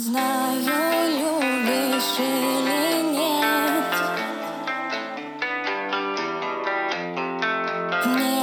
Знаю, любишь или нет. Мне